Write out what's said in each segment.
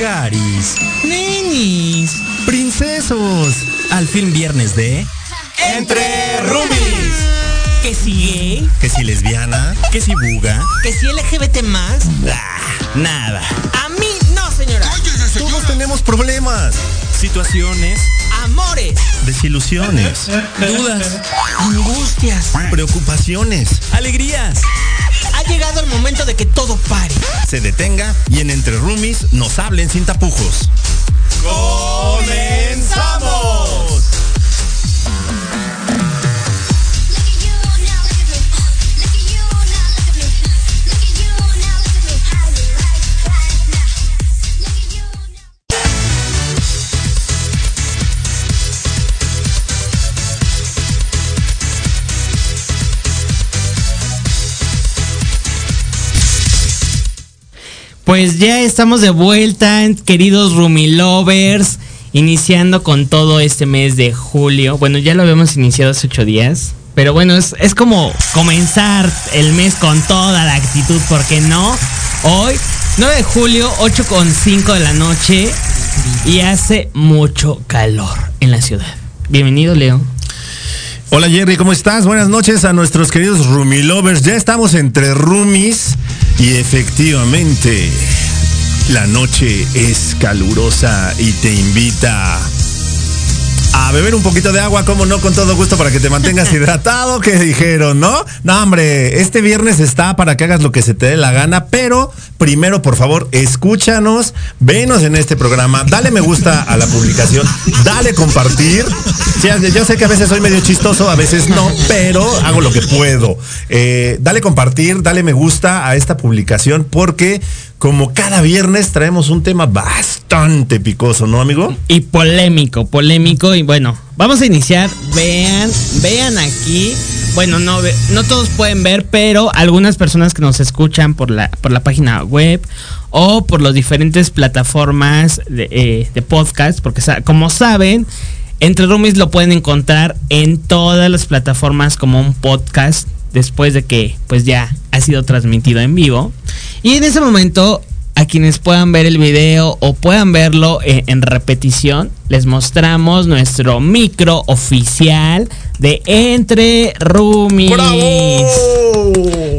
Caris, Nenis, princesos, al fin viernes de Entre Rubis. Que si gay, que si lesbiana, que si buga, que si LGBT más. ah, nada. A mí no, señora. Todos tenemos problemas, situaciones, Amores, desilusiones, dudas, angustias. preocupaciones, alegrías. Ha llegado el momento de que todo pare. Se detenga y en Entre Roomies nos hablen sin tapujos. ¡Comenzamos! Pues ya estamos de vuelta, queridos Rumi Lovers, iniciando con todo este mes de julio. Bueno, ya lo habíamos iniciado hace ocho días, pero bueno, es, es como comenzar el mes con toda la actitud, ¿por qué no? Hoy, 9 de julio, 8 con 5 de la noche, y hace mucho calor en la ciudad. Bienvenido, Leo. Hola Jerry, ¿cómo estás? Buenas noches a nuestros queridos Roomie Lovers. Ya estamos entre roomies y efectivamente la noche es calurosa y te invita a beber un poquito de agua, como no, con todo gusto para que te mantengas hidratado, que dijeron, ¿no? No, hombre, este viernes está para que hagas lo que se te dé la gana, pero primero, por favor, escúchanos, venos en este programa, dale me gusta a la publicación, dale compartir. Yo sé que a veces soy medio chistoso, a veces no, pero hago lo que puedo. Eh, dale compartir, dale me gusta a esta publicación, porque como cada viernes traemos un tema bastante picoso, ¿no, amigo? Y polémico, polémico. Y bueno, vamos a iniciar. Vean, vean aquí. Bueno, no, no todos pueden ver, pero algunas personas que nos escuchan por la, por la página web o por las diferentes plataformas de, eh, de podcast, porque como saben, Entre Roomies lo pueden encontrar en todas las plataformas como un podcast después de que pues ya ha sido transmitido en vivo. Y en ese momento a quienes puedan ver el video o puedan verlo en, en repetición, les mostramos nuestro micro oficial de Entre Roomies.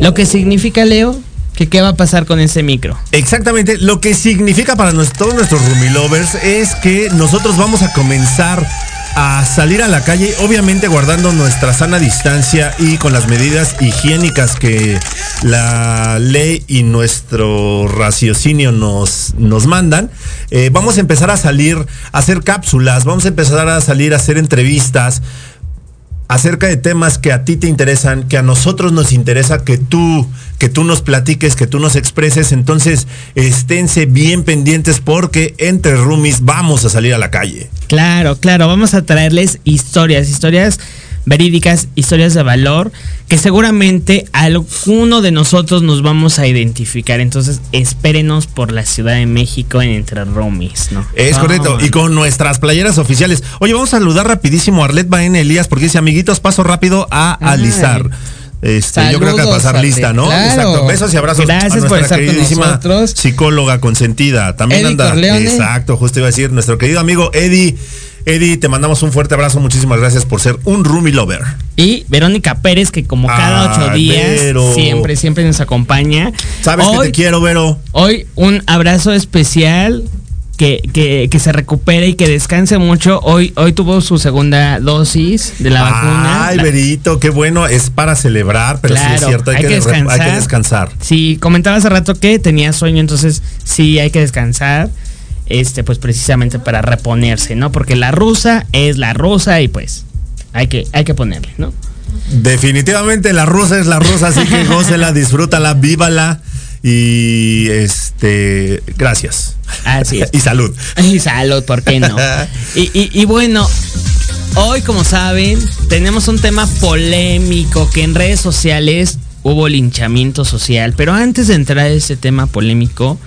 Lo que significa, Leo, que qué va a pasar con ese micro. Exactamente, lo que significa para todos nuestros roomie lovers es que nosotros vamos a comenzar a salir a la calle, obviamente guardando nuestra sana distancia y con las medidas higiénicas que la ley y nuestro raciocinio nos, nos mandan. Eh, vamos a empezar a salir a hacer cápsulas, vamos a empezar a salir a hacer entrevistas acerca de temas que a ti te interesan, que a nosotros nos interesa que tú, que tú nos platiques, que tú nos expreses. Entonces, esténse bien pendientes porque entre roomies vamos a salir a la calle. Claro, claro, vamos a traerles historias, historias verídicas, historias de valor, que seguramente alguno de nosotros nos vamos a identificar. Entonces, espérenos por la Ciudad de México en Entre Roomies, ¿no? Es correcto. Y con nuestras playeras oficiales. Oye, vamos a saludar rapidísimo a Arlet Baena Elías porque dice, amiguitos, paso rápido a Ay. alisar. Este, yo creo que a pasar Arlet, lista, ¿no? claro. Exacto. Besos y abrazos Gracias a por nuestra con queridísima nosotros. psicóloga consentida. También Eddie anda. Corleone. Exacto, justo iba a decir, nuestro querido amigo Eddie. Eddie, te mandamos un fuerte abrazo. Muchísimas gracias por ser un roomie lover. Y Verónica Pérez, que como cada Ah, ocho días, Vero. siempre, siempre nos acompaña. Sabes que te quiero, Vero. Hoy un abrazo especial. Que, que, que se recupere y que descanse mucho. Hoy, hoy tuvo su segunda dosis de la vacuna. Ay, Verito, qué bueno. Es para celebrar, pero sí es cierto, hay, hay que, re- hay descansar. que descansar. Sí, comentaba hace rato que tenía sueño, entonces sí hay que descansar. Este, pues precisamente para reponerse, ¿no? Porque la rusa es la rusa y pues hay que, hay que ponerle, ¿no? Definitivamente la rusa es la rusa, así que gócela, disfrútala, vívala y este gracias. Así es. Y salud. Y salud, ¿por qué no? Y, y- y bueno, hoy como saben, tenemos un tema polémico que en redes sociales hubo linchamiento social. Pero antes de entrar a este tema polémico,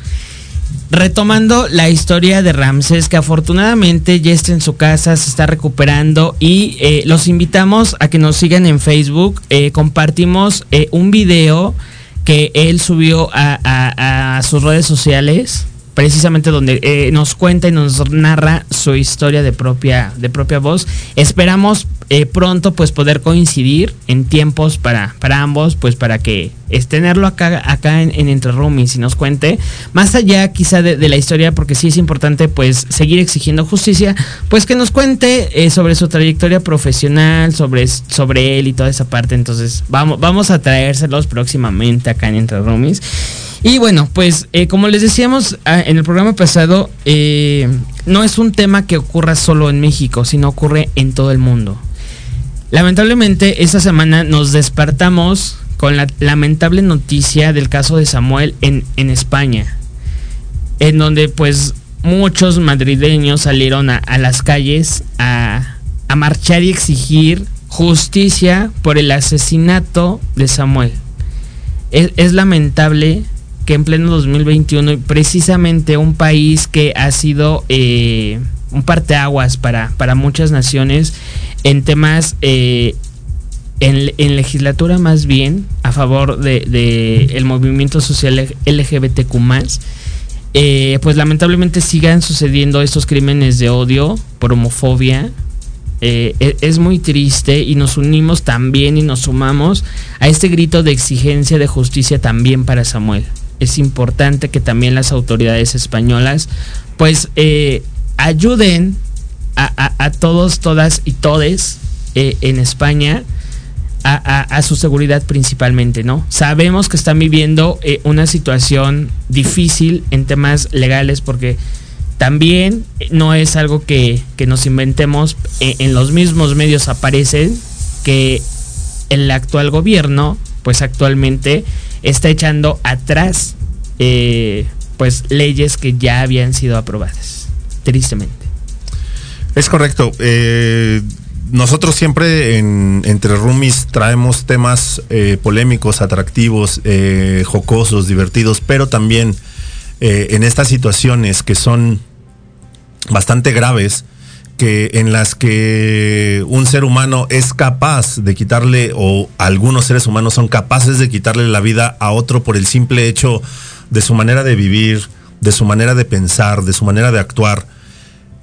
retomando la historia de Ramsés, que afortunadamente ya está en su casa, se está recuperando y eh, los invitamos a que nos sigan en Facebook. Eh, compartimos eh, un video que él subió a, a sus redes sociales precisamente donde eh, nos cuenta y nos narra su historia de propia, de propia voz. Esperamos eh, pronto pues poder coincidir en tiempos para, para ambos, pues para que es tenerlo acá, acá en, Entre Roomies y nos cuente, más allá quizá de, la historia, porque sí es importante pues seguir exigiendo justicia, pues que nos cuente eh, sobre su trayectoria profesional, sobre, sobre él y toda esa parte. Entonces vamos, vamos a traérselos próximamente acá en Entre Roomies. Y bueno, pues eh, como les decíamos ah, en el programa pasado, eh, no es un tema que ocurra solo en México, sino ocurre en todo el mundo. Lamentablemente, esta semana nos despertamos con la lamentable noticia del caso de Samuel en, en España, en donde pues muchos madrileños salieron a, las calles a, a marchar y exigir justicia por el asesinato de Samuel. Es, es lamentable que en pleno 2021, precisamente un país que ha sido eh, un parteaguas para, para muchas naciones en temas, eh, en, legislatura más bien, a favor de, el movimiento social LGBTQ eh, pues lamentablemente sigan sucediendo estos crímenes de odio por homofobia, e, es muy triste y nos unimos también y nos sumamos a este grito de exigencia de justicia también para Samuel es importante que también las autoridades españolas pues eh, ayuden a, todos, todas y todes eh, en España a, su seguridad principalmente, ¿no? Sabemos que están viviendo eh, una situación difícil en temas legales porque también no es algo que, que nos inventemos, en los mismos medios aparecen que el actual gobierno, pues actualmente está echando atrás eh, pues leyes que ya habían sido aprobadas, tristemente. Es correcto. Eh, nosotros siempre en, entre roomies traemos temas eh, polémicos, atractivos, jocosos, divertidos, pero también en estas situaciones que son bastante graves, que en las que un ser humano es capaz de quitarle o algunos seres humanos son capaces de quitarle la vida a otro por el simple hecho de su manera de vivir, de su manera de pensar, de su manera de actuar.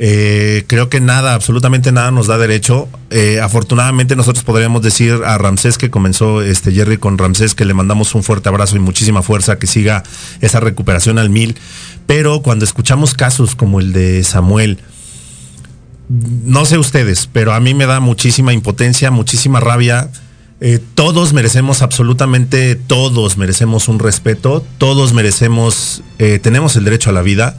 Eh, creo que nada, absolutamente nada nos da derecho. Eh, afortunadamente nosotros podríamos decir a Ramsés que comenzó este Jerry con Ramsés que le mandamos un fuerte abrazo y muchísima fuerza, que siga esa recuperación al mil. Pero cuando escuchamos casos como el de Samuel, no sé ustedes, pero a mí me da muchísima impotencia, muchísima rabia. Eh, todos merecemos, absolutamente todos merecemos un respeto, todos merecemos, eh, tenemos el derecho a la vida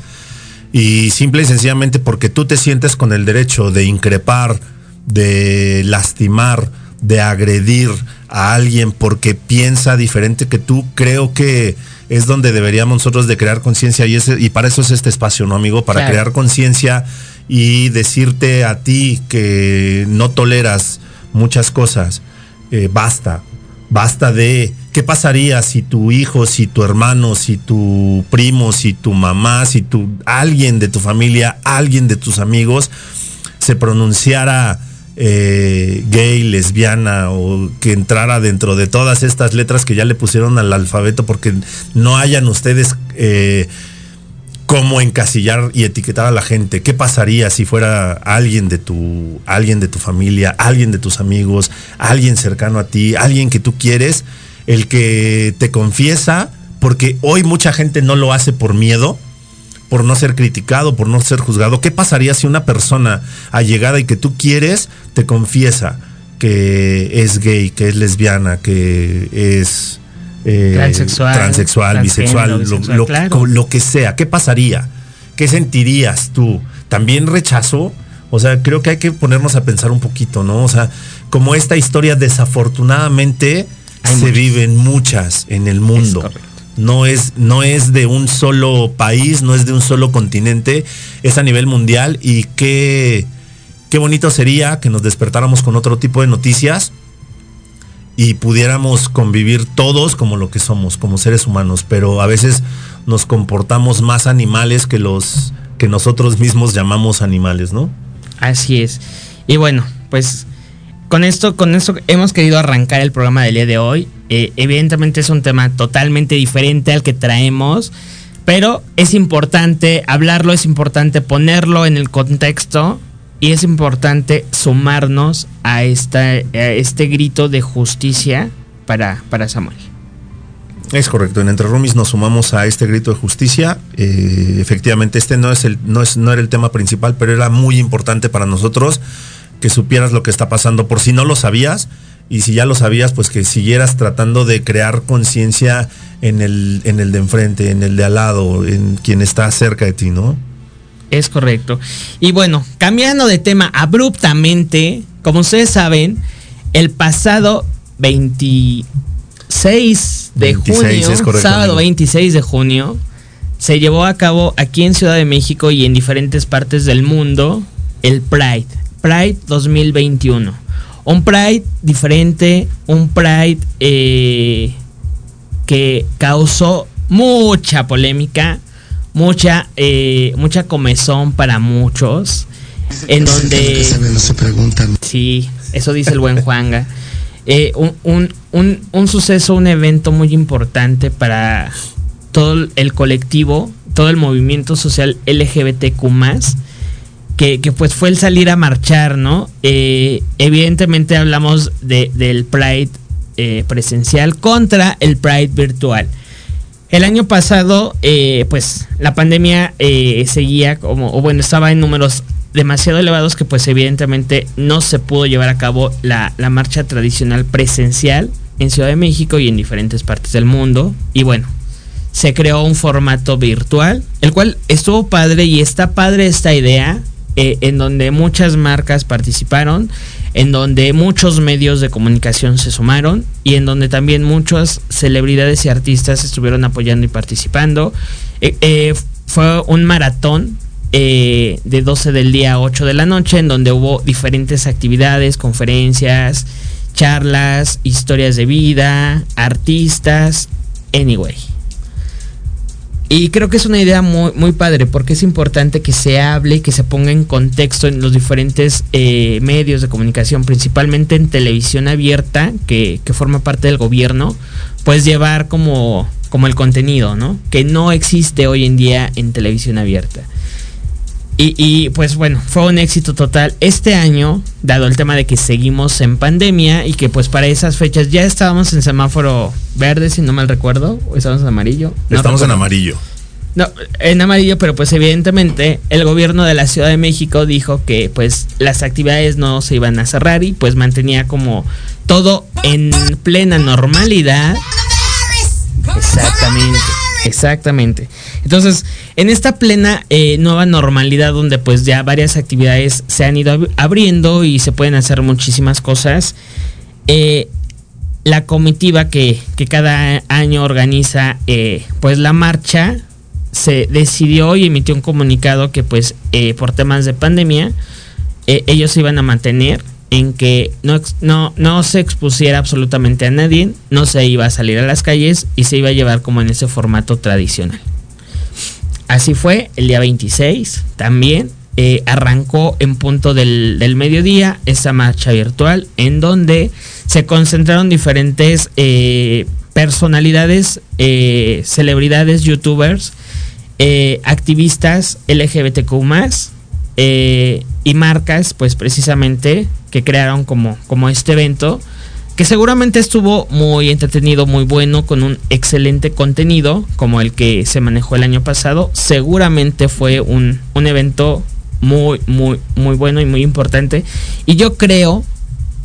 y simple y sencillamente porque tú te sientes con el derecho de increpar, de lastimar, de agredir a alguien porque piensa diferente que tú, creo que es donde deberíamos nosotros de crear conciencia y, y para eso es este espacio, ¿no, amigo? Para crear conciencia y decirte a ti que no toleras muchas cosas, eh, basta, basta de qué pasaría si tu hijo, si tu hermano, si tu primo, si tu mamá, si tu alguien de tu familia, alguien de tus amigos se pronunciara eh, gay, lesbiana o que entrara dentro de todas estas letras que ya le pusieron al alfabeto porque no hayan ustedes eh, cómo encasillar y etiquetar a la gente. ¿Qué pasaría si fuera alguien de tu, alguien de tu familia, alguien de tus amigos, alguien cercano a ti, alguien que tú quieres, el que te confiesa, porque hoy mucha gente no lo hace por miedo, por no ser criticado, por no ser juzgado. ¿Qué pasaría si una persona allegada y que tú quieres te confiesa que es gay, que es lesbiana, que es eh, transexual, bisexual, lo, que sea. ¿Qué pasaría? ¿Qué sentirías tú? ¿También rechazo? O sea, creo que hay que ponernos a pensar un poquito, ¿no? O sea, como esta historia desafortunadamente se viven muchas en el mundo. no es, no es de un solo país, no es de un solo continente, es a nivel mundial y qué, qué bonito sería que nos despertáramos con otro tipo de noticias y pudiéramos convivir todos como lo que somos, como seres humanos, pero a veces nos comportamos más animales que los que nosotros mismos llamamos animales, ¿no? Así es. Y bueno, pues con esto, con esto hemos querido arrancar el programa del día de hoy. Eh, evidentemente es un tema totalmente diferente al que traemos, pero es importante hablarlo, es importante ponerlo en el contexto y es importante sumarnos a, esta, este grito de justicia para, para Samuel. Es correcto, en Entre Rumis nos sumamos a este grito de justicia. Eh, efectivamente, este no, es el, no, es, no era el tema principal, pero era muy importante para nosotros que supieras lo que está pasando, por si no lo sabías, y si ya lo sabías, pues que siguieras tratando de crear conciencia en el, en el de enfrente, en el de al lado, en quien está cerca de ti, ¿no? Es correcto. Y bueno, cambiando de tema abruptamente, como ustedes saben, el pasado 20 6 de junio, sábado 26 de junio, se llevó a cabo aquí en Ciudad de México y en diferentes partes del mundo el Pride, Pride 2021. Un Pride diferente, un Pride eh, que causó mucha polémica, mucha, eh, mucha comezón para muchos. En donde... Sí, eso dice el buen Juanga. Eh, un, un, suceso, un evento muy importante para todo el colectivo, todo el movimiento social LGBTQ que, que pues fue el salir a marchar, ¿no? Eh, evidentemente hablamos de, del Pride eh, presencial contra el Pride virtual. El año pasado, pues la pandemia seguía como, o bueno, estaba en números demasiado elevados que pues evidentemente no se pudo llevar a cabo la, marcha tradicional presencial en Ciudad de México y en diferentes partes del mundo. Y bueno, se creó un formato virtual, el cual estuvo padre y está padre esta idea, eh, en donde muchas marcas participaron, en donde muchos medios de comunicación se sumaron y en donde también muchas celebridades y artistas estuvieron apoyando y participando. Eh, eh, fue un maratón de 12 del día a 8 de la noche, en donde hubo diferentes actividades, conferencias, charlas, historias de vida, artistas, anyway. Y creo que es una idea muy, muy padre porque es importante que se hable, que se ponga en contexto en los diferentes eh, medios de comunicación, principalmente en televisión abierta, que, que forma parte del gobierno, pues llevar como, como el contenido, ¿no? Que no existe hoy en día en televisión abierta. Y, pues bueno, fue un éxito total este año, dado el tema de que seguimos en pandemia y que pues para esas fechas ya estábamos en semáforo verde, si no mal recuerdo, o estábamos en amarillo. estamos en amarillo. No, en amarillo, pero pues evidentemente el gobierno de la Ciudad de México dijo que pues las actividades no se iban a cerrar y pues mantenía como todo en plena normalidad. Exactamente. Exactamente. Entonces, en esta plena eh, nueva normalidad donde pues ya varias actividades se han ido abriendo y se pueden hacer muchísimas cosas, eh, la comitiva que, cada año organiza eh, pues la marcha se decidió y emitió un comunicado que pues por temas de pandemia ellos se iban a mantener en que no, no, no se expusiera absolutamente a nadie, no se iba a salir a las calles y se iba a llevar como en ese formato tradicional. Así fue, el día 26 también eh, arrancó en punto del, mediodía esa marcha virtual en donde se concentraron diferentes eh, personalidades, eh, celebridades, youtubers, activistas LGBTQ y marcas, pues precisamente que crearon como, como este evento, que seguramente estuvo muy entretenido, muy bueno, con un excelente contenido, como el que se manejó el año pasado. Seguramente fue un, un evento muy, muy, muy bueno y muy importante. Y yo creo,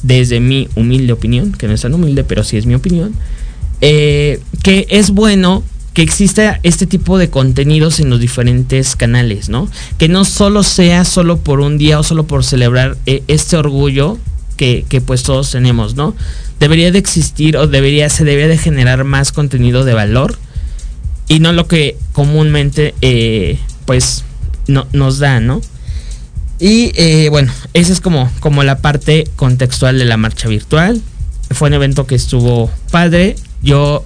desde mi humilde opinión, que no es tan humilde, pero sí es mi opinión, eh, que es bueno que exista este tipo de contenidos en los diferentes canales, ¿no? Que no solo sea solo por un día o solo por celebrar eh, este orgullo que, pues todos tenemos, ¿no? Debería de existir o debería, se debería de generar más contenido de valor y no lo que comúnmente eh, pues no, nos da, ¿no? Y eh, bueno, esa es como, como la parte contextual de la marcha virtual. fue un evento que estuvo padre. Yo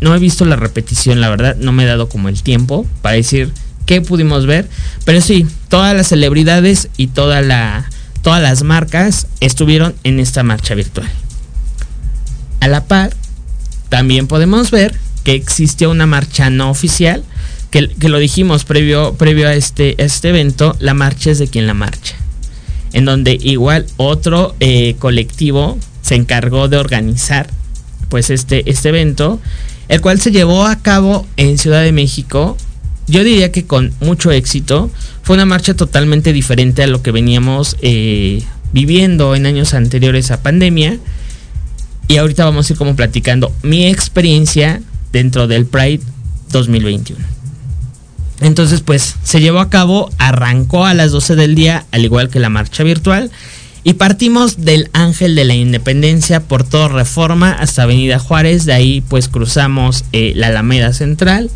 no he visto la repetición, la verdad, no me he dado como el tiempo para decir qué pudimos ver, pero sí, todas las celebridades y todas las marcas estuvieron en esta marcha virtual. A la par, también podemos ver que existió una marcha no oficial, que, que lo dijimos previo, previo a, este, este evento, la marcha es de quien la marcha, en donde igual otro eh, colectivo se encargó de organizar pues este, este evento, el cual se llevó a cabo en Ciudad de México, yo diría que con mucho éxito, fue una marcha totalmente diferente a lo que veníamos eh, viviendo en años anteriores a pandemia, y ahorita vamos a ir como platicando mi experiencia dentro del Pride 2021. Entonces, pues se llevó a cabo, arrancó a las 12 del día, al igual que la marcha virtual, y partimos del Ángel de la Independencia por toda Reforma hasta Avenida Juárez, de ahí pues cruzamos eh, la Alameda Central,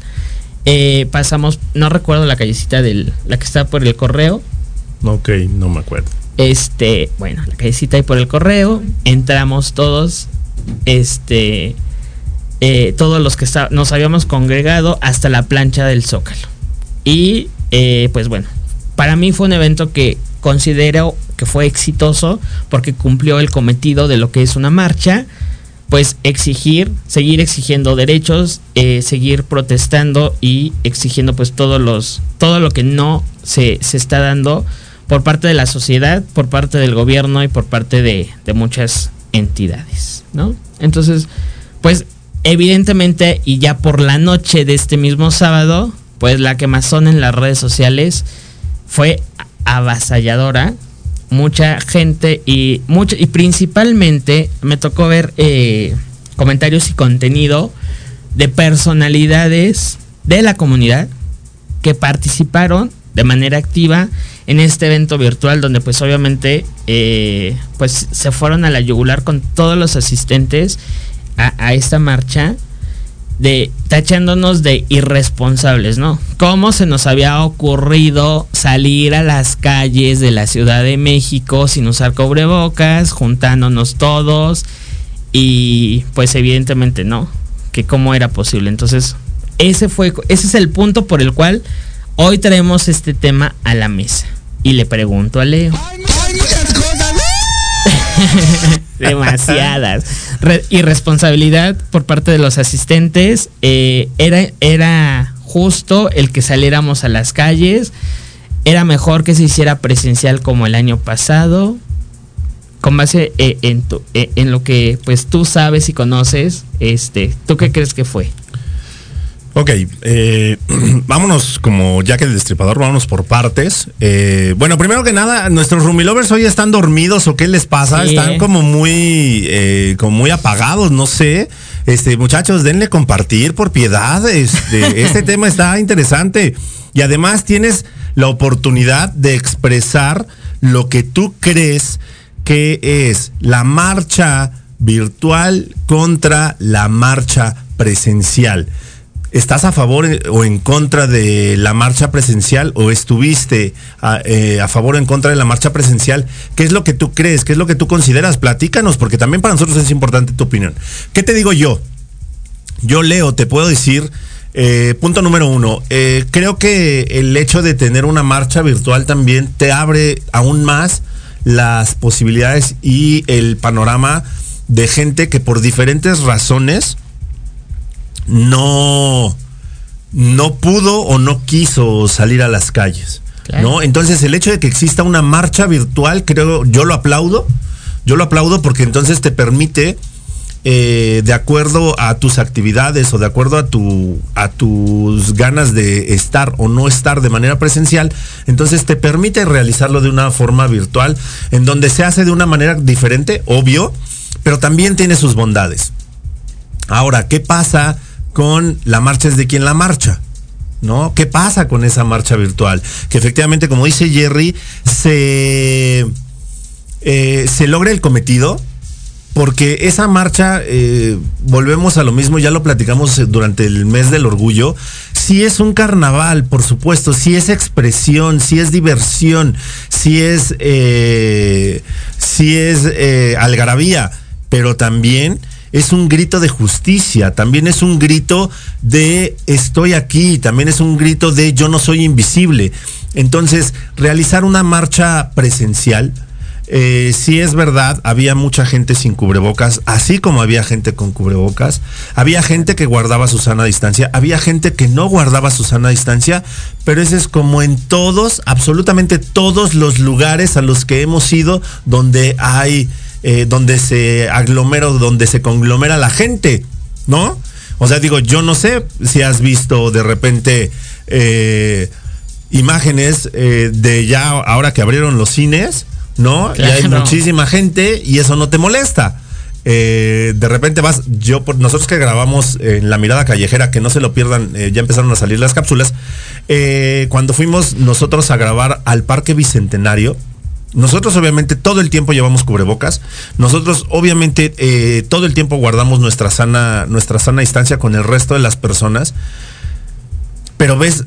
eh, pasamos, no recuerdo la callecita del, la que está por el correo. Ok, no me acuerdo. Este, bueno, la callecita ahí por el correo, entramos todos, este, eh, todos los que nos habíamos congregado hasta la plancha del Zócalo. Y pues bueno, para mí fue un evento que considero que fue exitoso porque cumplió el cometido de lo que es una marcha, pues exigir, seguir exigiendo derechos, eh, seguir protestando y exigiendo pues todos los, todo lo que no se, se, está dando por parte de la sociedad, por parte del gobierno y por parte de, de muchas entidades, ¿no? Entonces, pues evidentemente y ya por la noche de este mismo sábado, pues la quemazón en las redes sociales fue avasalladora. Mucha gente y mucho, y principalmente me tocó ver eh, comentarios y contenido de personalidades de la comunidad que participaron de manera activa en este evento virtual donde pues obviamente eh, pues se fueron a la yugular con todos los asistentes a, a esta marcha de tachándonos de irresponsables, ¿no? ¿Cómo se nos había ocurrido salir a las calles de la Ciudad de México sin usar cubrebocas, juntándonos todos y pues evidentemente no, que cómo era posible. Entonces, ese fue ese es el punto por el cual hoy traemos este tema a la mesa y le pregunto a Leo. Demasiadas. Re irresponsabilidad por parte de los asistentes. Eh, era, era justo el que saliéramos a las calles. Era mejor que se hiciera presencial como el año pasado. Con base eh, en, eh, en lo que pues tú sabes y conoces, este, ¿tú qué crees que fue? Ok, eh, vámonos como ya que el destripador, vámonos por partes. Eh, bueno, primero que nada, nuestros Rumilovers hoy están dormidos o qué les pasa, sí. están como muy, eh, como muy apagados, no sé. Este, muchachos, denle compartir por piedad. Este, este tema está interesante y además tienes la oportunidad de expresar lo que tú crees que es la marcha virtual contra la marcha presencial. ¿Estás a favor o en contra de la marcha presencial o estuviste a, eh, a, favor o en contra de la marcha presencial? ¿Qué es lo que tú crees? ¿Qué es lo que tú consideras? Platícanos, porque también para nosotros es importante tu opinión. ¿Qué te digo yo? Yo leo, te puedo decir, eh, punto número uno, eh, creo que el hecho de tener una marcha virtual también te abre aún más las posibilidades y el panorama de gente que por diferentes razones no, no pudo o no quiso salir a las calles. Claro. ¿no? Entonces el hecho de que exista una marcha virtual, creo, yo lo aplaudo. Yo lo aplaudo porque entonces te permite, eh, de acuerdo a tus actividades o de acuerdo a, tu, a tus ganas de estar o no estar de manera presencial, entonces te permite realizarlo de una forma virtual, en donde se hace de una manera diferente, obvio, pero también tiene sus bondades. Ahora, ¿qué pasa? Con la marcha es de quien la marcha. ¿No? ¿Qué pasa con esa marcha virtual? Que efectivamente, como dice Jerry, se, eh, se logra el cometido, porque esa marcha, eh, volvemos a lo mismo, ya lo platicamos durante el mes del orgullo, sí es un carnaval, por supuesto, sí es expresión, sí es diversión, sí es, eh, es algarabía pero también es un grito de justicia, también es un grito de estoy aquí, también es un grito de yo no soy invisible. Entonces, realizar una marcha presencial, eh, sí es verdad, había mucha gente sin cubrebocas, así como había gente con cubrebocas, había gente que guardaba su sana distancia, había gente que no guardaba su sana distancia, pero ese es como en todos, absolutamente todos los lugares a los que hemos ido donde hay, eh, donde se aglomera, donde se conglomera la gente, ¿no? O sea, digo, yo no sé si has visto de repente eh, imágenes eh, de ya ahora que abrieron los cines, ¿no? Y hay muchísima gente y eso no te molesta. Eh, de repente vas, yo, por nosotros que grabamos en La Mirada Callejera, que no se lo pierdan, eh, ya empezaron a salir las cápsulas. eh, cuando fuimos nosotros a grabar al Parque Bicentenario, nosotros obviamente todo el tiempo llevamos cubrebocas. Nosotros obviamente eh, todo el tiempo guardamos nuestra sana, nuestra sana distancia con el resto de las personas. Pero ves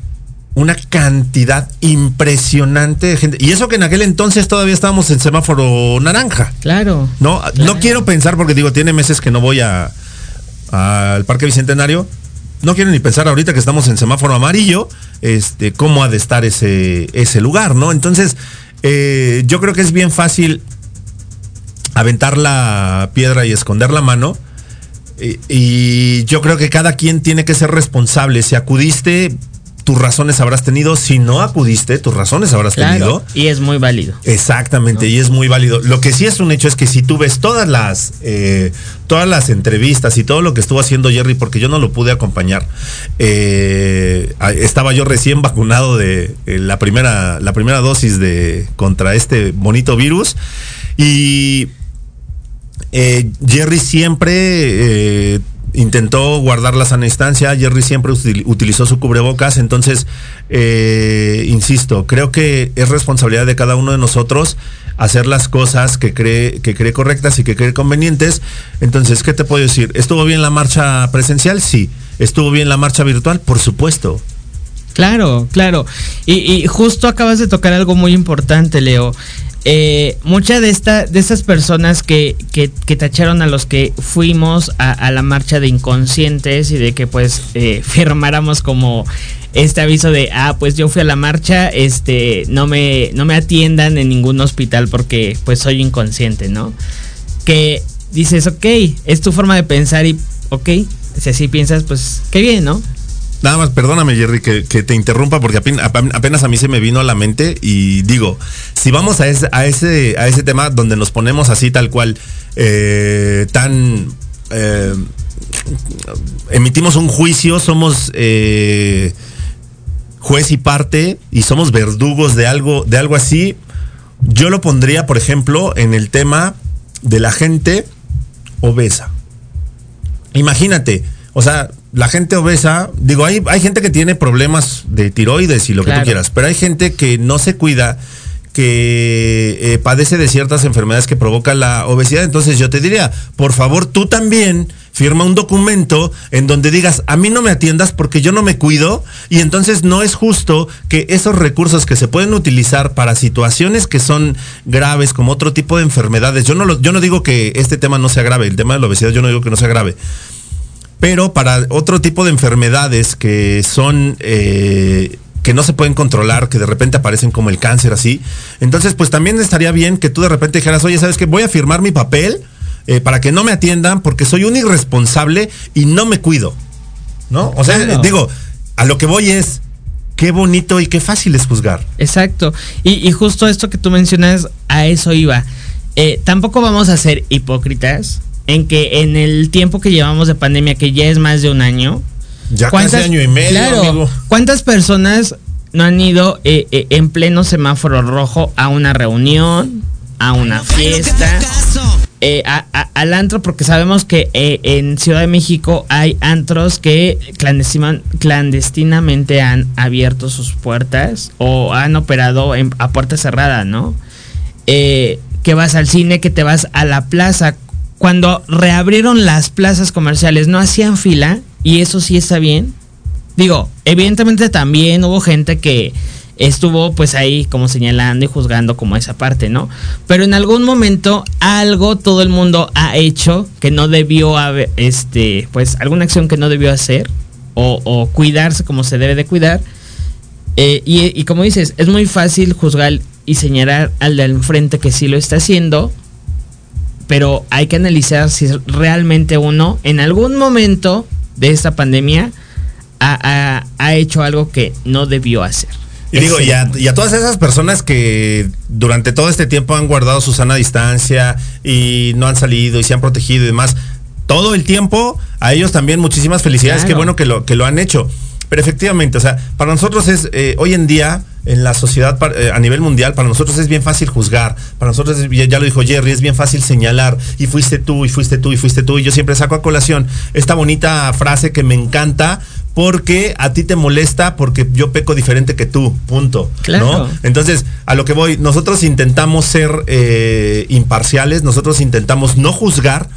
una cantidad impresionante de gente. Y eso que en aquel entonces todavía estábamos en semáforo naranja. Claro. No, Claro. no quiero pensar porque digo, tiene meses que no voy a al Parque Bicentenario. No quiero ni pensar ahorita que estamos en semáforo amarillo, este, cómo ha de estar ese, ese lugar, ¿no? Entonces, eh, yo creo que es bien fácil aventar la piedra y esconder la mano. Y, y yo creo que cada quien tiene que ser responsable. Si acudiste, tus razones habrás tenido. Si no acudiste, tus razones habrás tenido. Claro. Y es muy válido. Exactamente, y es muy válido. Lo que sí es un hecho es que si tú ves todas las eh, todas las entrevistas y todo lo que estuvo haciendo Jerry, porque yo no lo pude acompañar, eh, estaba yo recién vacunado de eh, la primera la primera dosis de contra este bonito virus y eh, Jerry siempre eh, intentó guardar la sana distancia, Jerry siempre util- utilizó su cubrebocas, entonces, eh, insisto, creo que es responsabilidad de cada uno de nosotros hacer las cosas que cree, que cree correctas y que cree convenientes. Entonces, ¿qué te puedo decir? ¿Estuvo bien la marcha presencial? Sí. ¿Estuvo bien la marcha virtual? Por supuesto. Claro, claro. Y justo acabas de tocar algo muy importante, Leo. Eh, muchas de, esta, de estas personas que, que, que tacharon a los que fuimos a, la marcha de inconscientes y de que pues eh, firmáramos como este aviso de ah pues yo fui a la marcha este no me no me atiendan en ningún hospital porque pues soy inconsciente no que dices ok es tu forma de pensar y ok si así piensas pues qué bien no Nada más, perdóname Jerry que, te interrumpa porque apen- apen- apenas a mí se me vino a la mente y digo, si vamos a ese, a ese, a ese tema donde nos ponemos así tal cual, eh, tan... eh, emitimos un juicio, somos eh, juez y parte y somos verdugos de algo, de algo así, yo lo pondría, por ejemplo, en el tema de la gente obesa. Imagínate, o sea, la gente obesa, digo, hay, hay gente que tiene problemas de tiroides y lo que tú quieras, pero hay gente que no se cuida, que eh, padece de ciertas enfermedades que provoca la obesidad. Entonces yo te diría, por favor, tú también firma un documento en donde digas, a mí no me atiendas porque yo no me cuido y entonces no es justo que esos recursos que se pueden utilizar para situaciones que son graves como otro tipo de enfermedades, yo no, lo- yo no digo que este tema no sea grave, el tema de la obesidad yo no digo que no sea grave, pero para otro tipo de enfermedades que son eh, que no se pueden controlar, que de repente aparecen como el cáncer así, entonces pues también estaría bien que tú de repente dijeras, oye, ¿sabes qué? Voy a firmar mi papel eh, para que no me atiendan porque soy un irresponsable y no me cuido, ¿no? O sea, Claro. digo, a lo que voy es, qué bonito y qué fácil es juzgar. Exacto. Y, y justo esto que tú mencionas, a eso iba. Eh, tampoco vamos a ser hipócritas en que en el tiempo que llevamos de pandemia, que ya es más de un año, Ya casi año y medio, claro, amigo. ¿Cuántas personas no han ido eh, eh, en pleno semáforo rojo a una reunión, a una fiesta? eh, a- a- al antro porque sabemos que eh, en Ciudad de México hay antros que clandestinamente han abierto sus puertas o han operado en- a puerta cerrada, ¿no? Eh, que vas al cine, que te vas a la plaza. Cuando reabrieron las plazas comerciales no hacían fila y eso sí está bien. Digo, evidentemente también hubo gente que estuvo pues ahí como señalando y juzgando como esa parte, ¿no? Pero en algún momento algo todo el mundo ha hecho que no debió haber, este, pues alguna acción que no debió hacer o, cuidarse como se debe de cuidar. Eh, y, y, como dices, es muy fácil juzgar y señalar al de enfrente que sí lo está haciendo, pero hay que analizar si realmente uno en algún momento de esta pandemia ha, hecho algo que no debió hacer. Y digo, y a, todas esas personas que durante todo este tiempo han guardado su sana distancia y no han salido y se han protegido y demás, todo el tiempo, a ellos también muchísimas felicidades, qué bueno que lo, que lo han hecho. Pero efectivamente, o sea, para nosotros es, eh, hoy en día, en la sociedad eh, a nivel mundial, para nosotros es bien fácil juzgar. Para nosotros, ya lo dijo Jerry, es bien fácil señalar. Y fuiste tú, y fuiste tú, y fuiste tú. Y yo siempre saco a colación esta bonita frase que me encanta porque a ti te molesta porque yo peco diferente que tú, punto. Claro. Entonces, a lo que voy, nosotros intentamos ser eh, imparciales, nosotros intentamos no juzgar,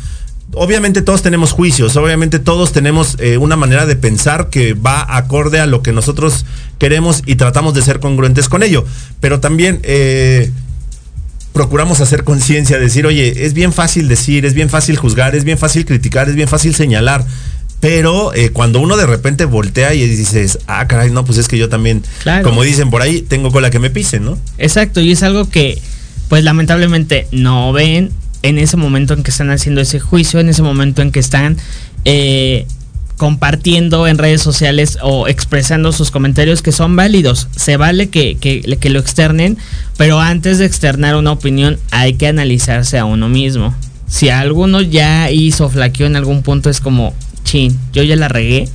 obviamente todos tenemos juicios, obviamente todos tenemos eh, una manera de pensar que va acorde a lo que nosotros queremos y tratamos de ser congruentes con ello. Pero también eh, procuramos hacer conciencia, decir, oye, es bien fácil decir, es bien fácil juzgar, es bien fácil criticar, es bien fácil señalar. Pero eh, cuando uno de repente voltea y dices, ah, caray, no, pues es que yo también, como dicen por ahí, tengo cola que me pisen, ¿no? Exacto, y es algo que, pues lamentablemente no ven en ese momento en que están haciendo ese juicio, en ese momento en que están eh, compartiendo en redes sociales o expresando sus comentarios que son válidos. Se vale que, que, lo externen, pero antes de externar una opinión hay que analizarse a uno mismo. Si alguno ya hizo flaqueó en algún punto es como, chin, yo ya la regué.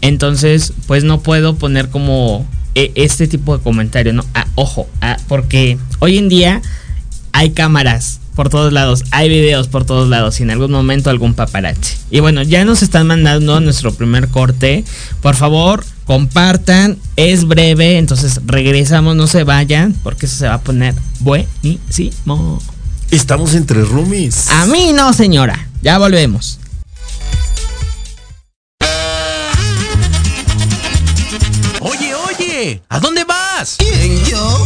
Entonces, pues no puedo poner como e, este tipo de comentario, ¿no? Ah, ojo, ah, porque hoy en día hay cámaras por todos lados, hay videos por todos lados y en algún momento algún paparazzi. Y bueno, ya nos están mandando nuestro primer corte. Por favor, compartan, es breve, entonces regresamos, no se vayan, porque eso se va a poner buenísimo. Estamos entre roomies. A mí no, señora. Ya volvemos. Oye, oye, ¿a dónde vas? ¿Quién, yo?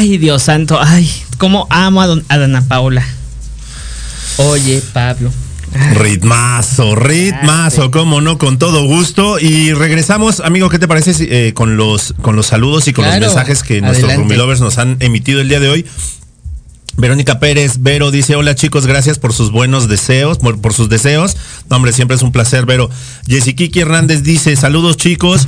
Ay, Dios santo, ay, cómo amo a, don- a Dana Paula. Oye, Pablo. Ritmazo, ritmazo, cómo no, con todo gusto. Y regresamos, amigo, ¿qué te parece eh, con los con los saludos y con Claro, los mensajes que nuestros. Rumilovers nos han emitido el día de hoy? Verónica Pérez, Vero dice, hola chicos, gracias por sus buenos deseos, por, por sus deseos. No, hombre, siempre es un placer, Vero. Jessy Kiki Hernández dice, saludos chicos.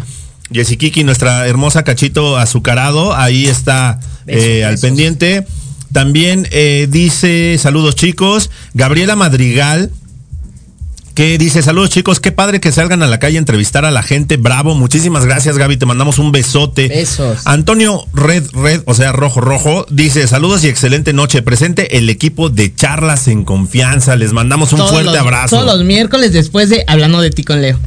Jessy Kiki, nuestra hermosa cachito azucarado, ahí está Besos, eh, al pendiente. También eh, dice, saludos chicos. Gabriela Madrigal, que dice, saludos chicos, qué padre que salgan a la calle a entrevistar a la gente, bravo, muchísimas gracias Gaby, te mandamos un besote. Besos. Antonio Red Red, o sea, rojo rojo, dice, saludos y excelente noche, presente el equipo de charlas en confianza, les mandamos un Todos fuerte los- abrazo. Todos los miércoles después de Hablando de ti con Leo.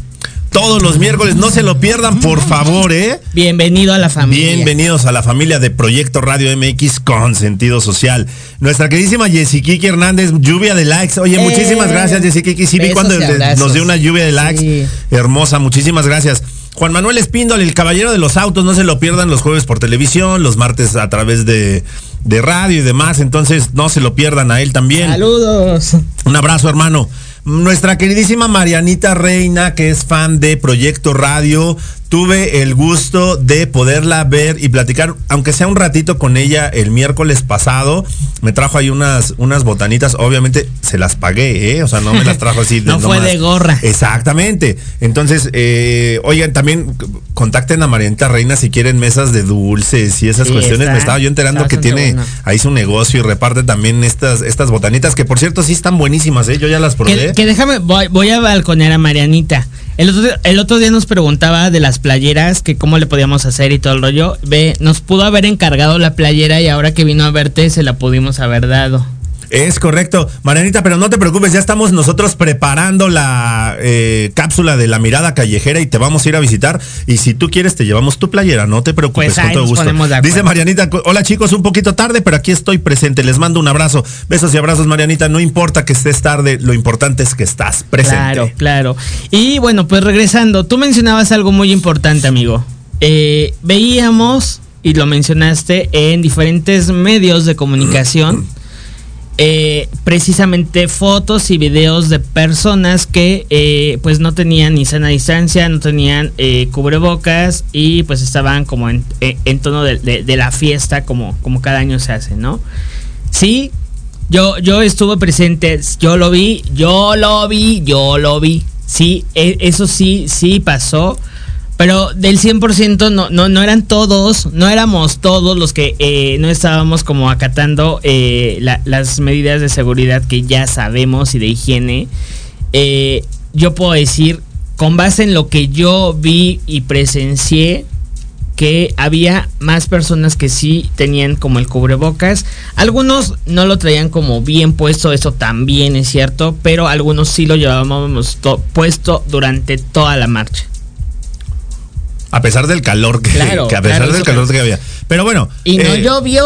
Todos los miércoles, no se lo pierdan, por favor, ¿eh? Bienvenido a la familia. Bienvenidos a la familia de Proyecto Radio MX con sentido social. Nuestra queridísima Kiki Hernández, lluvia de likes. Oye, Eh, muchísimas gracias, Kiki. Sí, vi cuando nos dio una lluvia de likes. Sí. Hermosa, muchísimas gracias. Juan Manuel Espíndole, el caballero de los autos, no se lo pierdan los jueves por televisión, los martes a través de, de radio y demás. Entonces, no se lo pierdan a él también. Saludos. Un abrazo, hermano. Nuestra queridísima Marianita Reina, que es fan de Proyecto Radio, tuve el gusto de poderla ver y platicar, aunque sea un ratito con ella el miércoles pasado. Me trajo ahí unas, unas botanitas, obviamente se las pagué, ¿eh? O sea, no me las trajo así. No fue de gorra. Exactamente. Entonces, eh, oigan, también contacten a Marianita Reina si quieren mesas de dulces y esas Sí, cuestiones. está- Me estaba yo enterando está que tiene ahí su negocio y reparte también estas, estas botanitas, que por cierto sí están buenísimas, ¿eh? Yo ya las probé. Que, déjame, voy, voy a balconear a Marianita. El otro, día- el otro día nos preguntaba de las playeras, que cómo le podíamos hacer y todo el rollo. Ve, nos pudo haber encargado la playera y ahora que vino a verte se la pudimos haber dado. Es correcto, Marianita, pero no te preocupes, ya estamos nosotros preparando la eh, cápsula de la mirada callejera y te vamos a ir a visitar. Y si tú quieres, te llevamos tu playera, no te preocupes, Pues con todo gusto. Dice Marianita, hola chicos, un poquito tarde, pero aquí estoy presente, les mando un abrazo. Besos y abrazos, Marianita, no importa que estés tarde, lo importante es que estás presente. Claro, claro. Y bueno, pues regresando, tú mencionabas algo muy importante, amigo. Eh, veíamos, y lo mencionaste, en diferentes medios de comunicación, eh, precisamente fotos y videos de personas que eh, pues no tenían ni sana distancia, no tenían eh, cubrebocas y pues estaban como en, en- tono de, de- de la fiesta como, como cada año se hace, ¿no? Sí, yo, yo estuve presente, yo lo vi, yo lo vi, yo lo vi. Sí, e- eso sí, sí pasó. Pero del 100% no, no, no eran todos, no éramos todos los que eh, no estábamos como acatando eh, la- las medidas de seguridad que ya sabemos y de higiene. Eh, yo puedo decir, con base en lo que yo vi y presencié, que había más personas que sí tenían como el cubrebocas. Algunos no lo traían como bien puesto, eso también es cierto, pero algunos sí lo llevábamos to- puesto durante toda la marcha. A pesar del calor que, Claro, que a pesar claro, del eso calor que- que había. Pero bueno. Y no eh, llovió.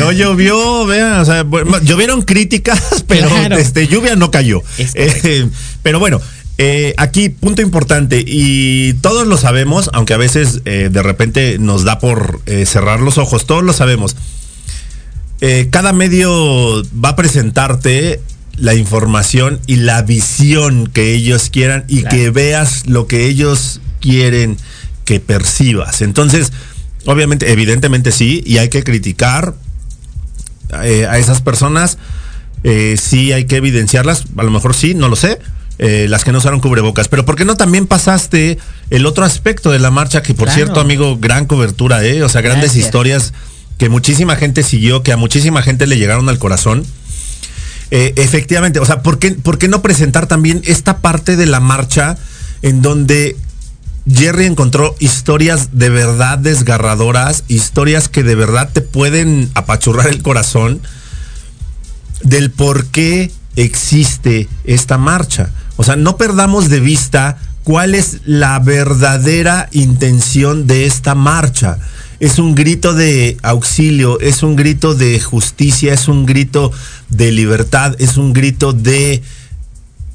No llovió, vean, o sea, bueno, llovieron críticas, pero Claro. este, lluvia no cayó. Eh, pero bueno, eh, aquí punto importante, y todos lo sabemos, aunque a veces eh, de repente nos da por cerrar los ojos, todos lo sabemos. Cada medio va a presentarte la información y la visión que ellos quieran y que veas lo que ellos quieren que percibas. Entonces, obviamente, evidentemente sí, y hay que criticar eh, a esas personas, eh, sí hay que evidenciarlas, a lo mejor sí, no lo sé, eh, las que no usaron cubrebocas, pero ¿por qué no también pasaste el otro aspecto de la marcha, que por Claro. cierto, amigo, gran cobertura, ¿eh? o sea, grandes Gracias. historias que muchísima gente siguió, que a muchísima gente le llegaron al corazón. Eh, efectivamente, o sea, ¿por qué, por qué no presentar también esta parte de la marcha en donde Jerry encontró historias de verdad desgarradoras, historias que de verdad te pueden apachurrar el corazón del por qué existe esta marcha. O sea, no perdamos de vista cuál es la verdadera intención de esta marcha. Es un grito de auxilio, es un grito de justicia, es un grito de libertad, es un grito de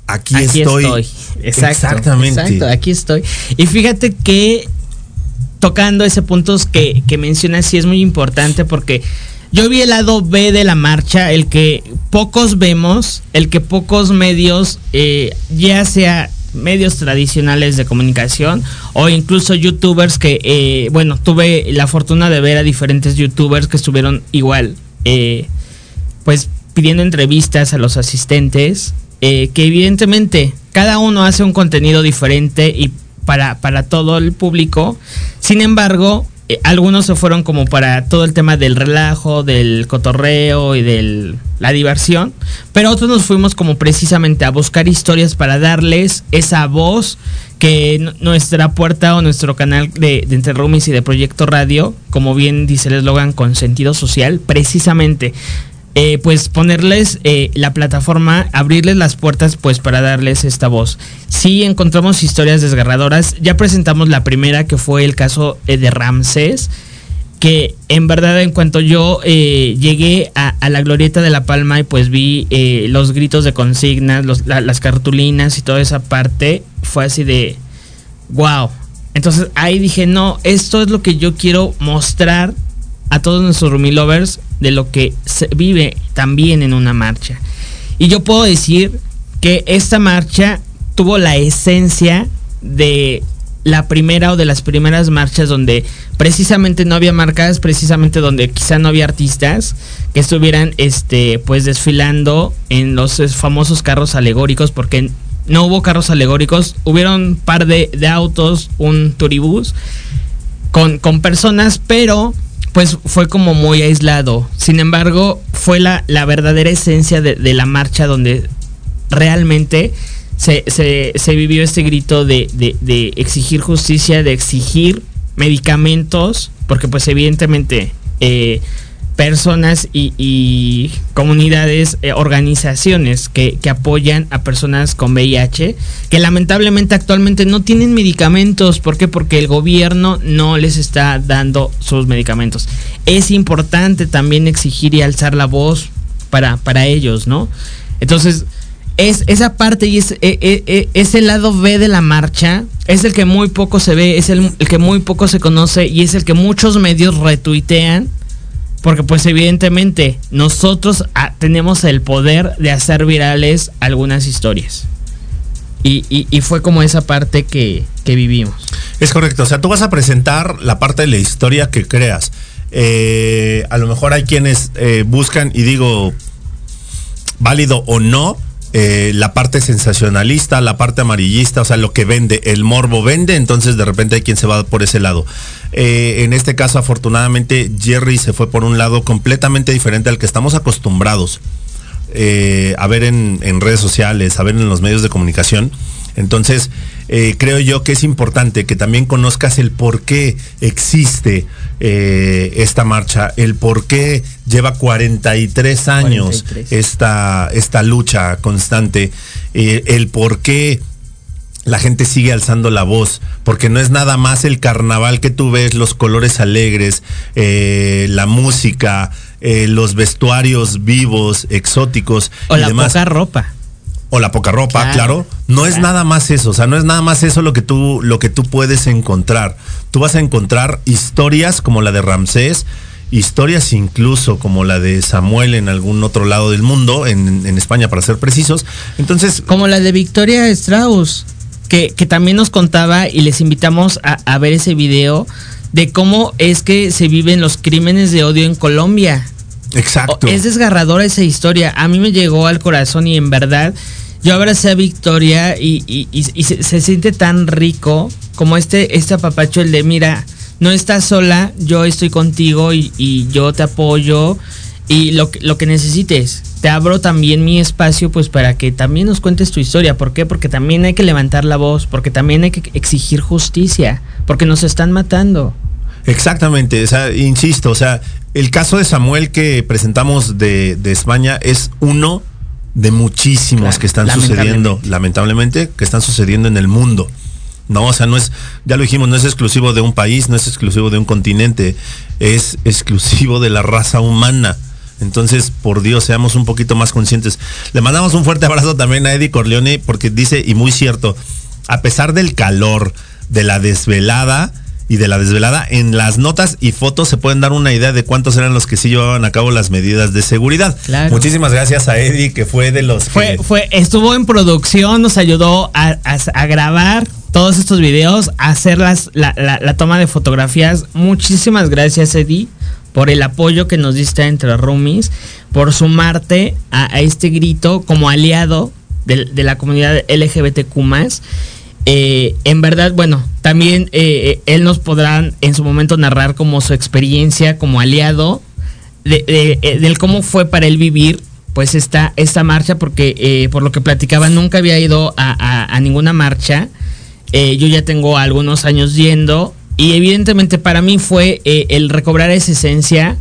aquí, Aquí estoy. estoy. Exacto, Exactamente. Exacto, aquí estoy. Y fíjate que tocando ese punto que, que mencionas sí es muy importante porque yo vi el lado B de la marcha, el que pocos vemos, el que pocos medios, eh, ya sea medios tradicionales de comunicación o incluso youtubers que, eh, bueno, tuve la fortuna de ver a diferentes youtubers que estuvieron igual, eh, pues pidiendo entrevistas a los asistentes, eh, que evidentemente cada uno hace un contenido diferente y para, para todo el público. Sin embargo, eh, algunos se fueron como para todo el tema del relajo, del cotorreo y de la diversión, pero otros nos fuimos como precisamente a buscar historias para darles esa voz que nuestra puerta o nuestro canal de, de Entre Roomies y de Proyecto Radio, como bien dice el eslogan, con sentido social, precisamente eh, pues ponerles eh, la plataforma, abrirles las puertas pues para darles esta voz. Sí encontramos historias desgarradoras, ya presentamos la primera que fue el caso eh, de Ramsés, que en verdad en cuanto yo llegué a, la glorieta de La Palma y pues vi los gritos de consignas, las cartulinas y toda esa parte, fue así de, wow. Entonces ahí dije, no, esto es lo que yo quiero mostrar a todos nuestros Rumi Lovers de lo que se vive también en una marcha. Y yo puedo decir que esta marcha tuvo la esencia de la primera o de las primeras marchas donde precisamente no había marcas, precisamente donde quizá no había artistas que estuvieran este pues desfilando en los eh, famosos carros alegóricos porque no hubo carros alegóricos, hubieron un par de, autos, un turibús con, con personas, pero pues fue como muy aislado. Sin embargo, fue la, la verdadera esencia de, la marcha donde realmente se, se- se vivió este grito de, de- de exigir justicia, de exigir medicamentos, porque pues evidentemente eh, personas y, comunidades, eh, organizaciones que, que apoyan a personas con VIH, que lamentablemente actualmente no tienen medicamentos. ¿Por qué? Porque el gobierno no les está dando sus medicamentos. Es importante también exigir y alzar la voz para, para ellos, ¿no? Entonces, es esa parte y es, e- e- e- ese lado B de la marcha es el que muy poco se ve, es el que muy poco se conoce y es el que muchos medios retuitean porque pues evidentemente nosotros ah, tenemos el poder de hacer virales algunas historias. Y, y- fue como esa parte que, que vivimos. Es correcto, o sea, tú vas a presentar la parte de la historia que creas. Eh, a lo mejor hay quienes eh, buscan, y digo, válido o no, eh, la parte sensacionalista, la parte amarillista, o sea, lo que vende, el morbo vende, entonces de repente hay quien se va por ese lado. Eh, en este caso, afortunadamente, Jerry se fue por un lado completamente diferente al que estamos acostumbrados eh, a ver en, redes sociales, a ver en los medios de comunicación. Entonces, creo yo que es importante que también conozcas el por qué existe eh, esta marcha, el por qué lleva 43 años 43. Esta, esta lucha constante, eh, el por qué la gente sigue alzando la voz, porque no es nada más el carnaval que tú ves, los colores alegres, eh, la música, eh, los vestuarios vivos, exóticos O y la demás poca ropa. O la poca ropa, Claro, claro. No es nada más eso, o sea, no es nada más eso lo que tú lo que tú puedes encontrar. Tú vas a encontrar historias como la de Ramsés, historias incluso como la de Samuel en algún otro lado del mundo, en, en España para ser precisos. Entonces, Como la de Victoria Strauss, que, que también nos contaba y les invitamos a, a ver ese video de cómo es que se viven los crímenes de odio en Colombia. Exacto. Es desgarradora esa historia. A mí me llegó al corazón y en verdad yo abracé a Victoria y, y- y- y se, se siente tan rico como este, este apapacho, el de mira, no estás sola, yo estoy contigo y, y yo te apoyo. y lo que, lo que necesites. Te abro también mi espacio pues para que también nos cuentes tu historia. ¿Por qué? Porque también hay que levantar la voz, porque también hay que exigir justicia, porque nos están matando. Exactamente, o sea, insisto, o sea, el caso de Samuel que presentamos de, de España es uno de muchísimos Claro, que están lamentablemente. sucediendo, lamentablemente, que están sucediendo en el mundo. No, o sea, no es, ya lo dijimos, no es exclusivo de un país, no es exclusivo de un continente, es exclusivo de la raza humana. Entonces, por Dios, seamos un poquito más conscientes. Le mandamos un fuerte abrazo también a Eddie Corleone porque dice, y muy cierto, a pesar del calor, de la desvelada y de la desvelada, en las notas y fotos se pueden dar una idea de cuántos eran los que sí llevaban a cabo las medidas de seguridad. Claro. Muchísimas gracias a Eddie, que fue de los Fue, que... fue, estuvo en producción, nos ayudó a, a- a grabar todos estos videos, a hacer las, la, la- la toma de fotografías. Muchísimas gracias, Eddie, por el apoyo que nos diste entre roomies, por sumarte a, a este grito como aliado de, de la comunidad LGBTQ. Eh, en verdad, bueno, también eh, eh, él nos podrá en su momento narrar como su experiencia como aliado de, de- del cómo fue para él vivir pues esta, esta marcha, porque por lo que platicaba nunca había ido a, a- ninguna marcha. Yo ya tengo algunos años yendo y evidentemente para mí fue el recobrar esa esencia.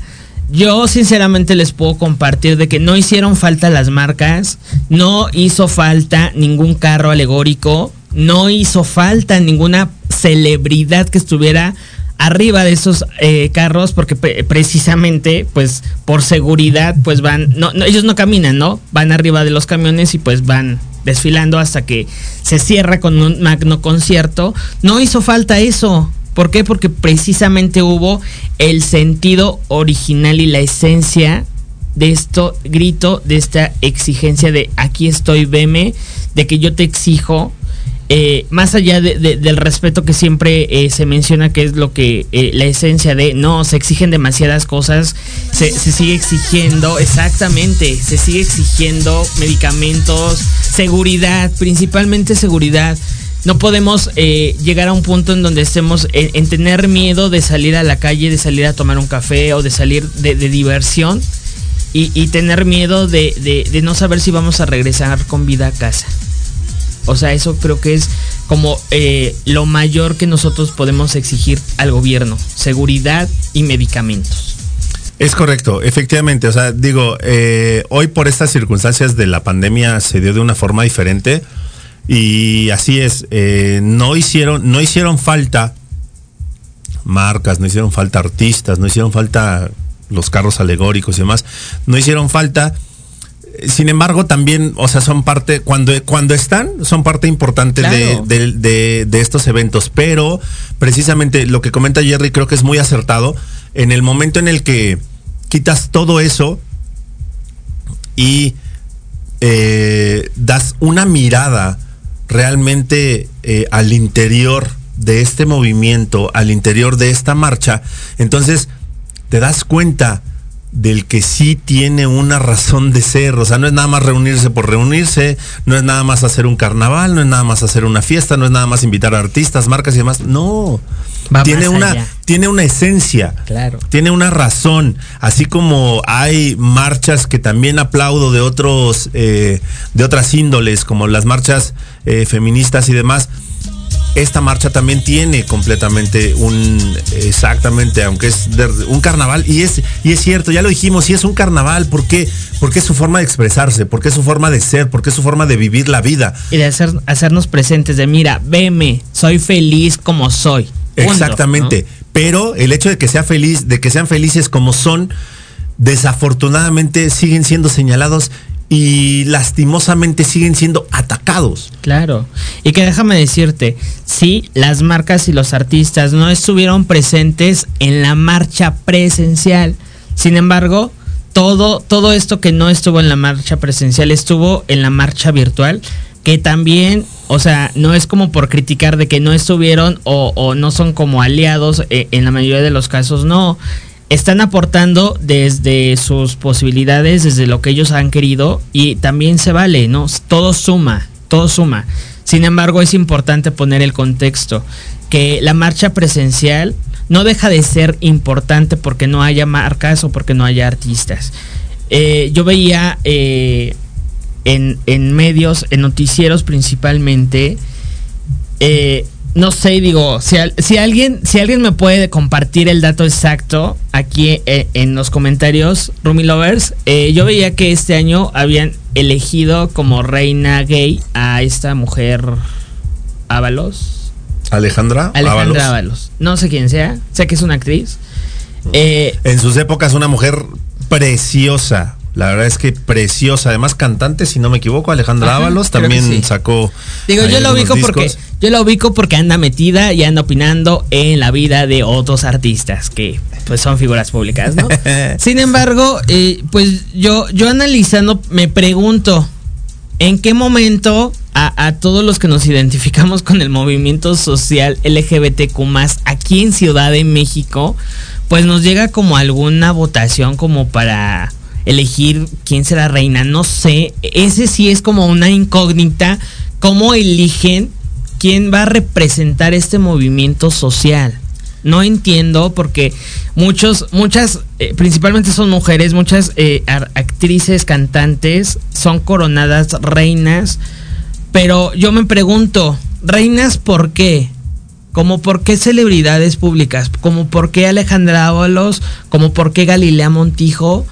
Yo sinceramente les puedo compartir de que no hicieron falta las marcas, no hizo falta ningún carro alegórico, no hizo falta ninguna celebridad que estuviera arriba de esos eh, carros porque pre- precisamente pues por seguridad pues van no, no, ellos no caminan no van arriba de los camiones y pues van desfilando hasta que se cierra con un magno concierto. No hizo falta eso. ¿por qué? porque precisamente hubo el sentido original y la esencia de esto grito de esta exigencia de aquí estoy veme de que yo te exijo eh, más allá de- de- del respeto que siempre eh, se menciona que es lo que eh, la esencia de no se exigen demasiadas cosas se, sigue exigiendo exactamente se sigue exigiendo medicamentos seguridad principalmente seguridad. No podemos llegar a un punto en donde estemos en, en tener miedo de salir a la calle de salir a tomar un café o de salir de, diversión y, tener miedo de no saber si vamos a regresar con vida a casa o sea, eso creo que es como eh, lo mayor que nosotros podemos exigir al gobierno, seguridad y medicamentos. Es correcto, efectivamente. O sea, digo, eh, hoy por estas circunstancias de la pandemia se dio de una forma diferente. Y así es, eh, no hicieron, no hicieron falta marcas, no hicieron falta artistas, no hicieron falta los carros alegóricos y demás, no hicieron falta. Sin embargo, también, o sea, son parte, cuando, cuando están, son parte importante de, Claro. de- de- de estos eventos. Pero precisamente lo que comenta Jerry creo que es muy acertado. En el momento en el que quitas todo eso y eh, das una mirada realmente eh, al interior de este movimiento, al interior de esta marcha, entonces te das cuenta del que sí tiene una razón de ser, o sea, no es nada más reunirse por reunirse, no es nada más hacer un carnaval, no es nada más hacer una fiesta, no es nada más invitar a artistas, marcas y demás, no. Va tiene una allá. tiene una esencia. Claro. Tiene una razón, así como hay marchas que también aplaudo de otros, eh, de otras índoles, como las marchas eh, feministas y demás. Esta marcha también tiene completamente un, exactamente, aunque es de- un carnaval, y es, y es cierto, ya lo dijimos, y es un carnaval, ¿por qué? Porque es su forma de expresarse, porque es su forma de ser, porque es su forma de vivir la vida. Y de hacer, hacernos presentes de, mira, veme, soy feliz como soy. Punto, Exactamente. ¿no? Pero el hecho de que sea feliz, de que sean felices como son, desafortunadamente siguen siendo señalados y lastimosamente siguen siendo atacados. Claro. Y que déjame decirte, sí, las marcas y los artistas no estuvieron presentes en la marcha presencial. Sin embargo, todo, todo esto que no estuvo en la marcha presencial estuvo en la marcha virtual, que también, o sea, no es como por criticar de que no estuvieron o, no son como aliados, eh, en la mayoría de los casos no. Están aportando desde sus posibilidades, desde lo que ellos han querido y también se vale, ¿no? Todo suma, todo suma. Sin embargo, es importante poner el contexto, que la marcha presencial no deja de ser importante porque no haya marcas o porque no haya artistas. eh, yo veía eh, en, en medios, en noticieros principalmente, eh, no sé, digo, si, si alguien, si alguien me puede compartir el dato exacto aquí eh, en los comentarios, Rumi Lovers, eh, yo veía que este año habían elegido como reina gay a esta mujer Ábalos. Alejandra, Alejandra Ábalos. Ábalos. No sé quién sea, sé que es una actriz. Eh, En sus épocas una mujer preciosa. La verdad es que preciosa, además cantante, si no me equivoco, Alejandra Ajá, Ábalos también sí. sacó. Digo, yo la ubico porque yo la ubico porque anda metida y anda opinando en la vida de otros artistas que pues son figuras públicas, ¿no? Sin embargo, eh, pues yo yo analizando me pregunto en qué momento a, a todos los que nos identificamos con el movimiento social LGBTQ aquí en Ciudad de México, pues nos llega como alguna votación como para elegir quién será reina, no sé, ese sí es como una incógnita, cómo eligen quién va a representar este movimiento social. No entiendo porque muchos, muchas, eh, principalmente son mujeres, muchas eh, actrices, cantantes, son coronadas reinas, pero yo me pregunto, reinas por qué? Como por qué celebridades públicas, como por qué Alejandra Ábalos, como por qué Galilea Montijo,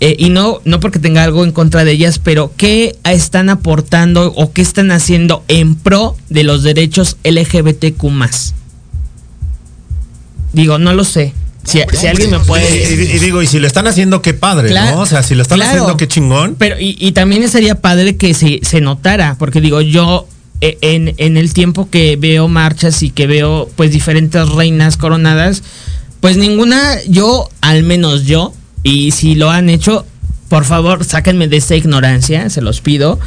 eh, y no, no porque tenga algo en contra de ellas, pero qué están aportando o qué están haciendo en pro de los derechos LGBTQ Digo, no lo sé. Si, si alguien me puede... y- y digo, y si lo están haciendo, qué padre, Claro, ¿no? O sea, si lo están claro. haciendo, qué chingón. Pero, y, y también sería padre que se, se notara, porque digo, yo eh, en, en el tiempo que veo marchas y que veo pues diferentes reinas coronadas, pues ninguna, yo, al menos yo, y si lo han hecho, por favor, sáquenme de esta ignorancia, se los pido.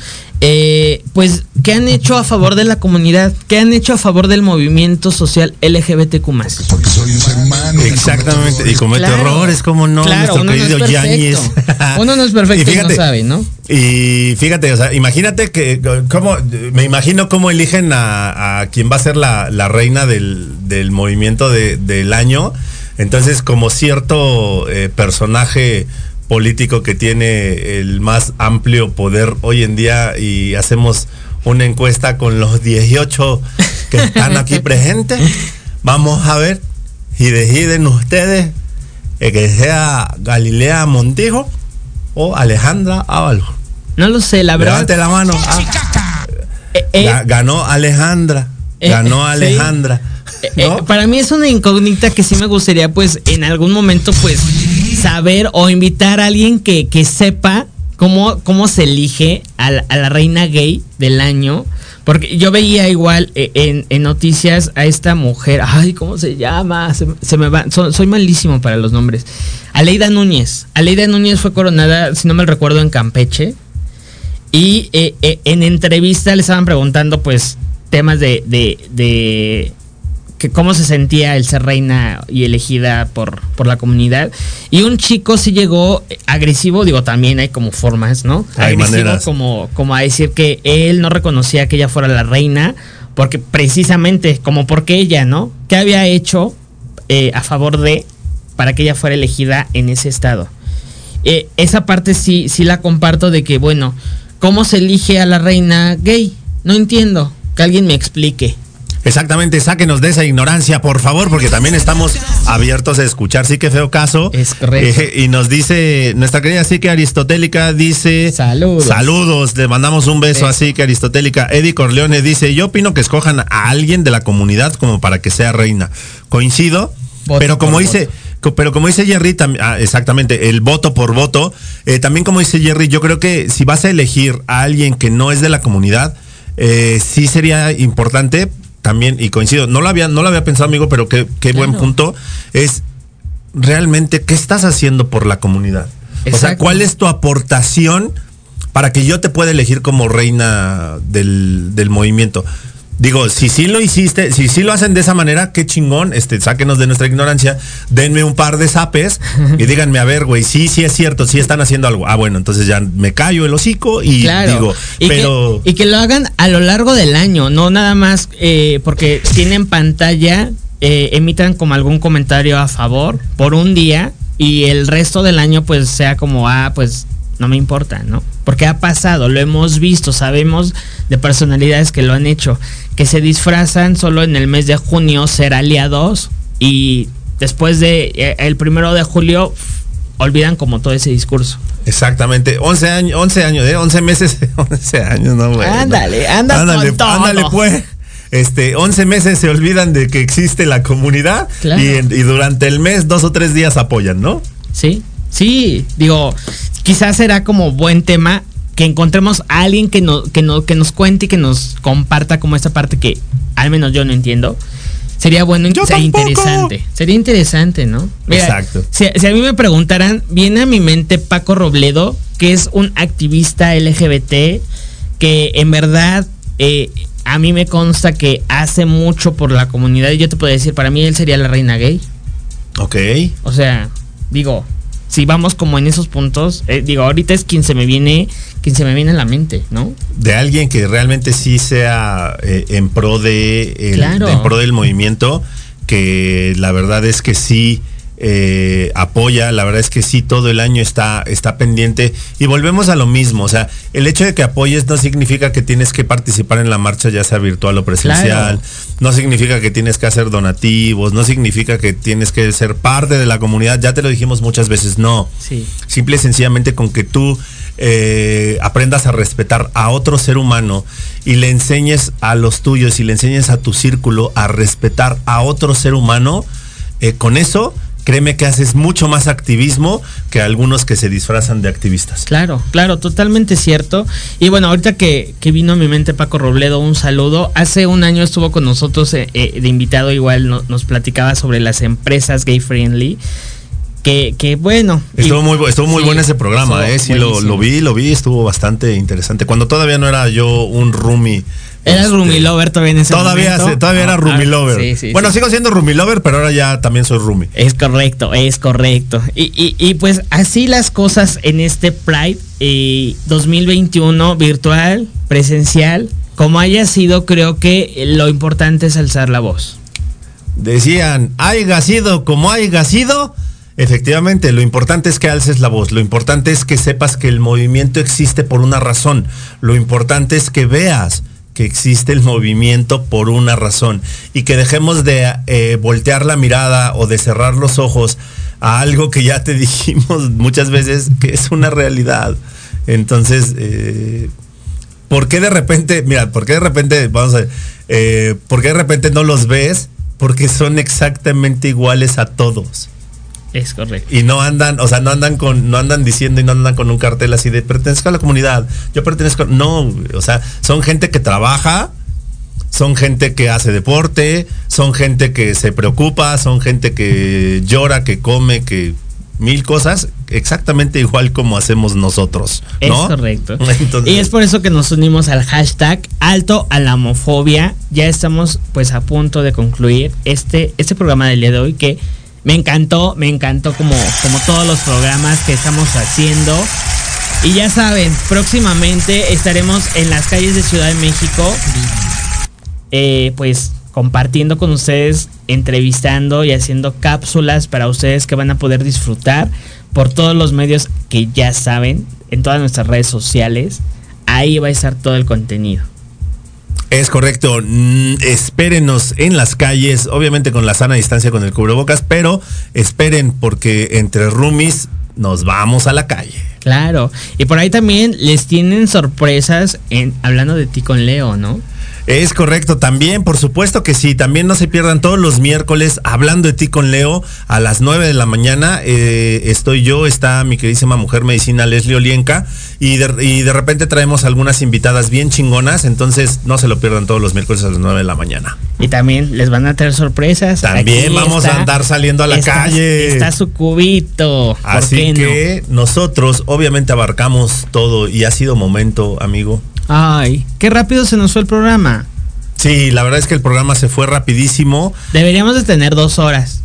eh, pues, ¿qué han hecho a favor de la comunidad? ¿Qué han hecho a favor del movimiento social LGBTQ Porque soy un ser humano. Exactamente, y comete Claro. errores, como no, Claro, nuestro no querido perfecto. Yáñez. Uno no es perfecto y no sabe, ¿no? Y fíjate, o sea, imagínate que, cómo, me imagino cómo eligen a, a quien va a ser la, la reina del, del movimiento de- del año. Entonces, como cierto eh, personaje político que tiene el más amplio poder hoy en día y hacemos una encuesta con los 18 que están aquí presentes, vamos a ver y deciden ustedes eh, que sea Galilea Montijo o Alejandra Ábalos. No lo sé, la verdad. Levante la mano. Ah, eh, eh, ga- ganó Alejandra. Eh, ganó sí. Eh, eh, para mí es una incógnita que sí me gustaría pues en algún momento pues saber o invitar a alguien que, que sepa cómo, cómo se elige a la, reina gay del año. Porque yo veía igual eh, en, noticias a esta mujer, ay, ¿cómo se llama? Se, me va, so- soy malísimo para los nombres. Aleida Núñez. Aleida Núñez fue coronada, si no me recuerdo, en Campeche. Y en entrevista le estaban preguntando, pues, temas de, de que cómo se sentía el ser reina y elegida por, por la comunidad. Y un chico sí llegó agresivo, digo, también hay como formas, ¿no? Hay agresivo maneras. como, como a decir que él no reconocía que ella fuera la reina, porque precisamente, como porque ella, ¿no? ¿Qué había hecho eh, a favor de para que ella fuera elegida en ese estado? Eh, esa parte sí, sí la comparto de que, bueno, ¿cómo se elige a la reina gay? No entiendo. Que alguien me explique. Exactamente, sáquenos de esa ignorancia, por favor, porque también estamos abiertos a escuchar. Sí que feo caso. Es correcto. Eh, y nos dice, nuestra querida Psique Aristotélica dice... Saludos. Saludos, le mandamos un beso a Psique Aristotélica. Eddie Corleone dice, yo opino que escojan a alguien de la comunidad como para que sea reina. Coincido, Voto pero como dice... Pero como dice Jerry, ah, exactamente, el voto por voto, eh, también como dice Jerry, yo creo que si vas a elegir a alguien que no es de la comunidad, eh, sí sería importante también, y coincido, no lo había, no lo había pensado, amigo, pero qué, qué buen punto, es realmente qué estás haciendo por la comunidad. O sea. ¿cuál es tu aportación para que yo te pueda elegir como reina del, del movimiento? Digo, si sí lo hiciste, si sí lo hacen de esa manera, qué chingón, este, sáquenos de nuestra ignorancia, denme un par de zapes y díganme, a ver, güey, sí, sí es cierto, sí están haciendo algo. Ah, bueno, entonces ya me callo el hocico y Claro. digo, y, pero... que, y que lo hagan a lo largo del año, no nada más eh, porque tienen pantalla, eh, emitan como algún comentario a favor por un día y el resto del año pues sea como, ah, pues no me importa, ¿no? Porque ha pasado, lo hemos visto, sabemos de personalidades que lo han hecho, que se disfrazan solo en el mes de junio ser aliados y después de eh, el primero de julio olvidan como todo ese discurso. Exactamente, 11 años, 11 años, ¿eh? 11 meses, 11 años, no, güey. Ándale, ándale, con todo. ándale, pues. Este, 11 meses se olvidan de que existe la comunidad Claro. y, y durante el mes, dos o tres días apoyan, ¿no? Sí, sí, digo, quizás será como buen tema que encontremos a alguien que, no, que, no, que nos cuente y que nos comparta como esta parte que al menos yo no entiendo. Sería bueno, Yo sería tampoco. interesante. Sería interesante, ¿no? Exacto. Si, si a mí me preguntaran, viene a mi mente Paco Robledo, que es un activista LGBT, que en verdad eh, a mí me consta que hace mucho por la comunidad. Y yo te puedo decir, para mí él sería la reina gay. Ok. O sea, digo, si vamos como en esos puntos, eh, digo, ahorita es quien se me viene, quien se me viene a la mente, ¿no? De alguien que realmente sí sea eh, en pro de el- Claro. en pro del movimiento, que la verdad es que sí eh, apoya, la verdad es que sí todo el año está, está pendiente. Y volvemos a lo mismo, o sea, el hecho de que apoyes no significa que tienes que participar en la marcha, ya sea virtual o presencial. Claro. No significa que tienes que hacer donativos, no significa que tienes que ser parte de la comunidad. Ya te lo dijimos muchas veces, no. Sí. Simple y sencillamente con que tú eh, aprendas a respetar a otro ser humano y le enseñes a los tuyos y le enseñes a tu círculo a respetar a otro ser humano, eh, con eso créeme que haces mucho más activismo que algunos que se disfrazan de activistas. Claro, claro, totalmente cierto. Y bueno, ahorita que, que vino a mi mente Paco Robledo, un saludo. Hace un año estuvo con nosotros eh, eh, de invitado, igual no- nos platicaba sobre las empresas gay friendly. Que, que bueno. Estuvo muy, bu- estuvo muy sí, bueno ese programa, eh, sí lo, vi, lo vi, estuvo bastante interesante. Cuando todavía no era yo un roomie. Eras este, roomie lover todavía en ese Todavía, momento. se- todavía era Ah, roomie ah, lover. sí, sí, bueno, sí. sigo siendo roomie lover, pero ahora ya también soy roomie. Es correcto, es correcto. Y, y- y pues así las cosas en este Pride eh, 2021, virtual, presencial, como haya sido, creo que lo importante es alzar la voz. Decían, haya sido como haya sido. Efectivamente, lo importante es que alces la voz, lo importante es que sepas que el movimiento existe por una razón, lo importante es que veas que existe el movimiento por una razón y que dejemos de eh, voltear la mirada o de cerrar los ojos a algo que ya te dijimos muchas veces que es una realidad. Entonces, eh, ¿por qué de repente, mira, por qué de repente, vamos a ver, eh, por qué de repente no los ves? Porque son exactamente iguales a todos. Es correcto. Y no andan, o sea, no andan con, no andan diciendo y no andan con un cartel así de pertenezco a la comunidad. Yo pertenezco, no, o sea, son gente que trabaja, son gente que hace deporte, son gente que se preocupa, son gente que llora, que come, que mil cosas, exactamente igual como hacemos nosotros. Es ¿no? correcto. Entonces- y es por eso que nos unimos al hashtag alto a la homofobia. Ya estamos pues a punto de concluir este, este programa del día de hoy que me encantó, me encantó como, como todos los programas que estamos haciendo. Y ya saben, próximamente estaremos en las calles de Ciudad de México, eh, pues compartiendo con ustedes, entrevistando y haciendo cápsulas para ustedes que van a poder disfrutar por todos los medios que ya saben, en todas nuestras redes sociales. Ahí va a estar todo el contenido. Es correcto. Mm, espérenos en las calles, obviamente con la sana distancia con el cubrebocas, pero esperen porque entre roomies nos vamos a la calle. Claro. Y por ahí también les tienen sorpresas en hablando de ti con Leo, ¿no? Es correcto, también, por supuesto que sí, también no se pierdan todos los miércoles hablando de ti con Leo a las 9 de la mañana. eh, estoy yo, está mi queridísima mujer medicina Leslie Olienka y de, y de repente traemos algunas invitadas bien chingonas, entonces no se lo pierdan todos los miércoles a las 9 de la mañana. Y también les van a traer sorpresas. También Aquí vamos a andar saliendo a la está- calle. Está su cubito. ¿Por Así que nosotros obviamente abarcamos todo y ha sido momento, amigo. Ay, qué rápido se nos fue el programa. Sí, la verdad es que el programa se fue rapidísimo. Deberíamos de tener dos horas,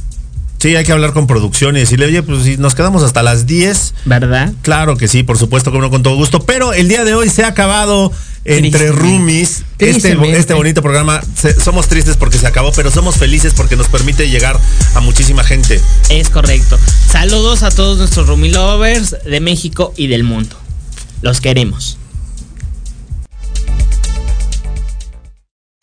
Sí, hay que hablar con producción y decirle, oye, pues si nos quedamos hasta las 10, ¿verdad? Claro que sí, por supuesto, como no, con todo gusto. Pero el día de hoy se ha acabado entre roomies. Este, este bonito programa, se- somos tristes porque se acabó, pero somos felices porque nos permite llegar a muchísima gente. Es correcto. Saludos a todos nuestros Rumi Lovers de México y del mundo. Los queremos.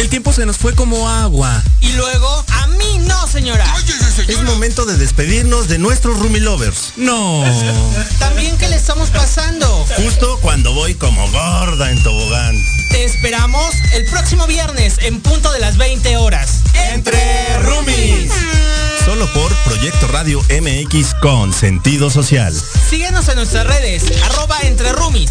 El tiempo se nos fue como agua. Y luego, a mí no, señora. Es momento de despedirnos de nuestros roomie lovers. No. También, ¿qué le estamos pasando? Justo cuando voy como gorda en tobogán. Te esperamos el próximo viernes en punto de las 20 horas. Entre roomies. Solo por Proyecto Radio MX con sentido social. Síguenos en nuestras redes, arroba entre roomies.